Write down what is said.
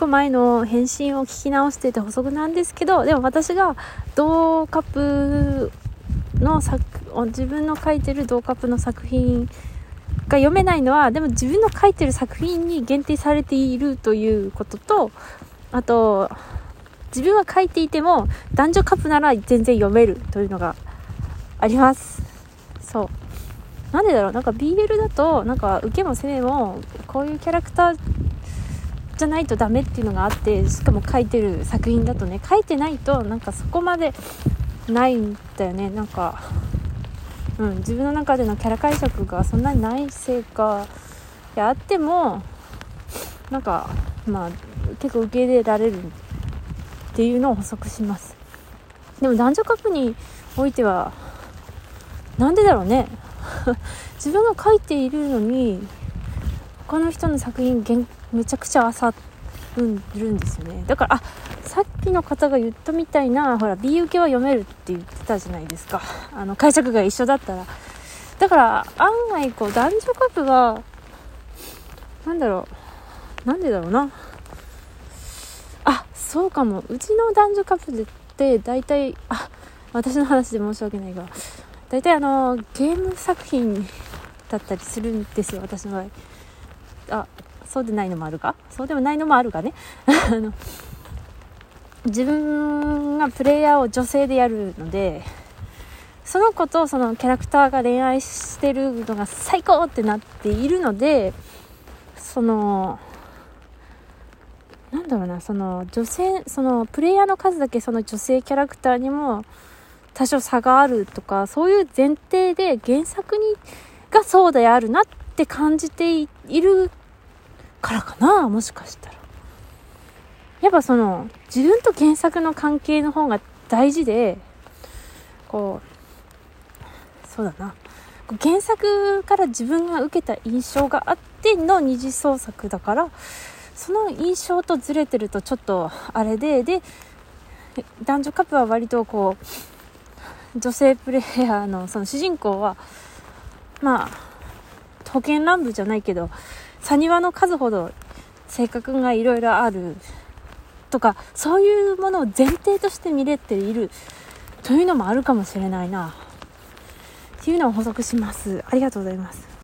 個前の返信を聞き直してて補足なんですけどでも私が同カップの作自分の書いてる同カップの作品が読めないのはでも自分の書いてる作品に限定されているということとあと自分は書いていても男女カップなら全然読めるというのがあります。そう。なんでだろうなんか BL だとなんか受けも攻めもこういうキャラクターじゃないとダメっていうのがあってしかも書いてる作品だとね書いてないとなんかそこまでないんだよね。なんかうん自分の中でのキャラ解釈がそんなにないせいかいあってもなんかまあ結構受け入れられるっていうのを補足します。でも男女カップにおいてはなんでだろうね。自分が書いているのに他の人の作品めちゃくちゃ漁るんですよね。だからあさっきの方が言ったみたいなほら B 受けは読めるって言ってたじゃないですか。あの解釈が一緒だったら。だから案外こう男女カップがなんだろうなんでだろうな。あそうかも。うちの男女カップルって大体あ私の話で申し訳ないが大体あのゲーム作品だったりするんですよ私の場合。あそうでないのもあるか？そうでもないのもあるがね？あの自分がプレイヤーを女性でやるのでその子とそのキャラクターが恋愛してるのが最高ってなっているのでそのなんだろうなその女性そのプレイヤーの数だけその女性キャラクターにも多少差があるとかそういう前提で原作にがそうであるなって感じているからかなもしかしたら。やっぱその自分と原作の関係の方が大事でこうそうだな。原作から自分が受けた印象があっての二次創作だからその印象とずれてるとちょっとあれでで男女カップは割とこう女性プレイヤーのその主人公はまあ保険乱舞じゃないけどサニワの数ほど性格がいろいろあるとかそういうものを前提として見れているというのもあるかもしれないな。っていうのを補足します。ありがとうございます。